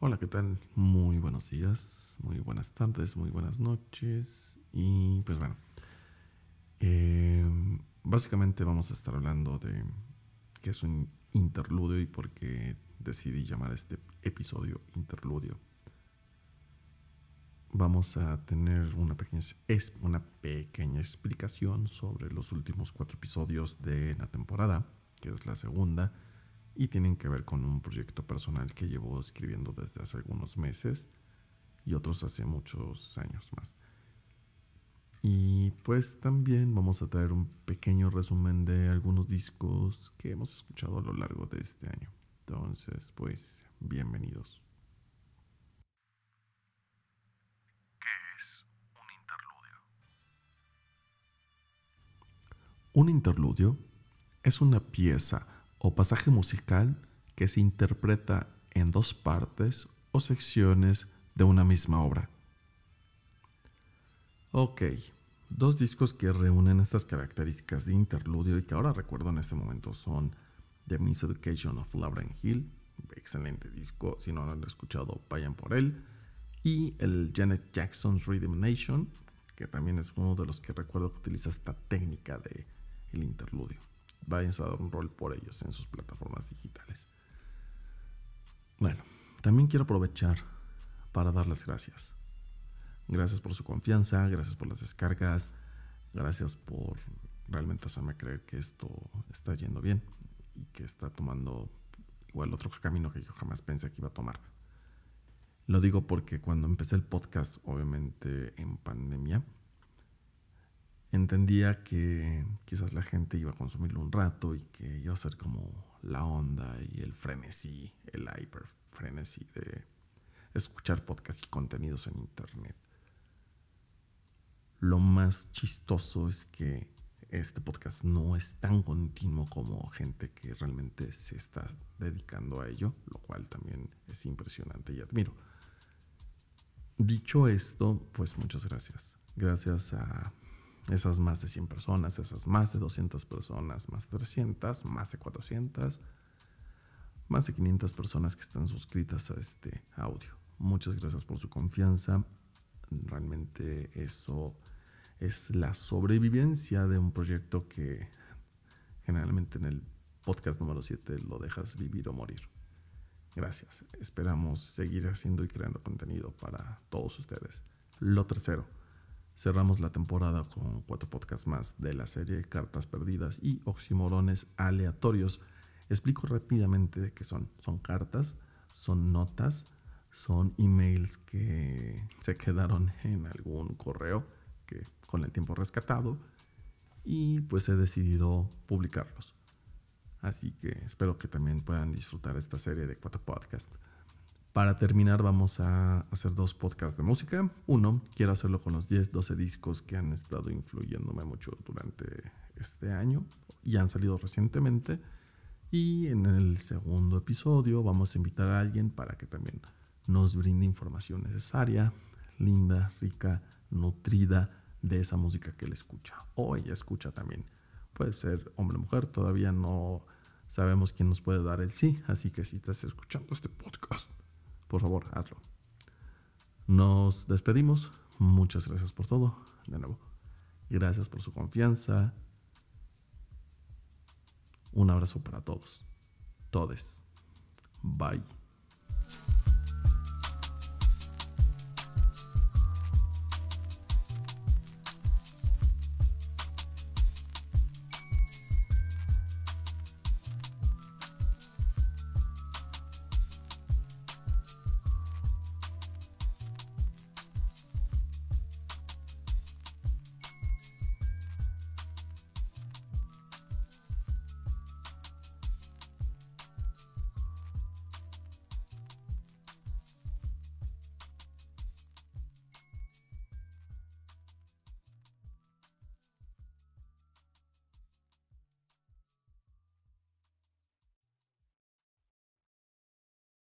Hola, ¿qué tal? Muy buenos días, muy buenas tardes, muy buenas noches. Y pues bueno, eh, básicamente vamos a estar hablando de qué es un interludio y por qué decidí llamar este episodio interludio. Vamos a tener una pequeña, es una pequeña explicación sobre los últimos cuatro episodios de la temporada, que es la segunda y tienen que ver con un proyecto personal que llevo escribiendo desde hace algunos meses y otros hace muchos años más. Y pues también vamos a traer un pequeño resumen de algunos discos que hemos escuchado a lo largo de este año. Entonces, pues, bienvenidos. ¿Qué es un interludio? Un interludio es una pieza o pasaje musical que se interpreta en dos partes o secciones de una misma obra. Ok, dos discos que reúnen estas características de interludio y que ahora recuerdo en este momento son The Miseducation of Lauren Hill, excelente disco, si no lo han escuchado vayan por él, y el Janet Jackson's Rhythm Nation, que también es uno de los que recuerdo que utiliza esta técnica de el interludio vayan a dar un rol por ellos en sus plataformas digitales. Bueno, también quiero aprovechar para dar las gracias. Gracias por su confianza, gracias por las descargas, gracias por realmente hacerme creer que esto está yendo bien y que está tomando igual otro camino que yo jamás pensé que iba a tomar. Lo digo porque cuando empecé el podcast, obviamente en pandemia, entendía que quizás la gente iba a consumirlo un rato y que iba a ser como la onda y el frenesí, el hyper frenesí de escuchar podcasts y contenidos en internet. Lo más chistoso es que este podcast no es tan continuo como gente que realmente se está dedicando a ello, lo cual también es impresionante y admiro. Dicho esto, pues muchas gracias. Gracias a esas más de 100 personas, esas más de 200 personas, más de 300, más de 400, más de 500 personas que están suscritas a este audio. Muchas gracias por su confianza. Realmente eso es la sobrevivencia de un proyecto que generalmente en el podcast número 7 lo dejas vivir o morir. Gracias. Esperamos seguir haciendo y creando contenido para todos ustedes. Lo tercero, Cerramos la temporada con cuatro podcasts más de la serie Cartas Perdidas y Oximorones Aleatorios. Explico rápidamente de qué son. Son cartas, son notas, son emails que se quedaron en algún correo que con el tiempo rescatado y pues he decidido publicarlos. Así que espero que también puedan disfrutar esta serie de cuatro podcasts. Para terminar vamos a hacer dos podcasts de música. Uno, quiero hacerlo con los 10, 12 discos que han estado influyéndome mucho durante este año y han salido recientemente. Y en el segundo episodio vamos a invitar a alguien para que también nos brinde información necesaria, linda, rica, nutrida de esa música que él escucha o ella escucha también. Puede ser hombre o mujer, todavía no sabemos quién nos puede dar el sí, así que si estás escuchando este podcast, por favor, hazlo. Nos despedimos. Muchas gracias por todo. De nuevo, gracias por su confianza. Un abrazo para todos. Todes. Bye.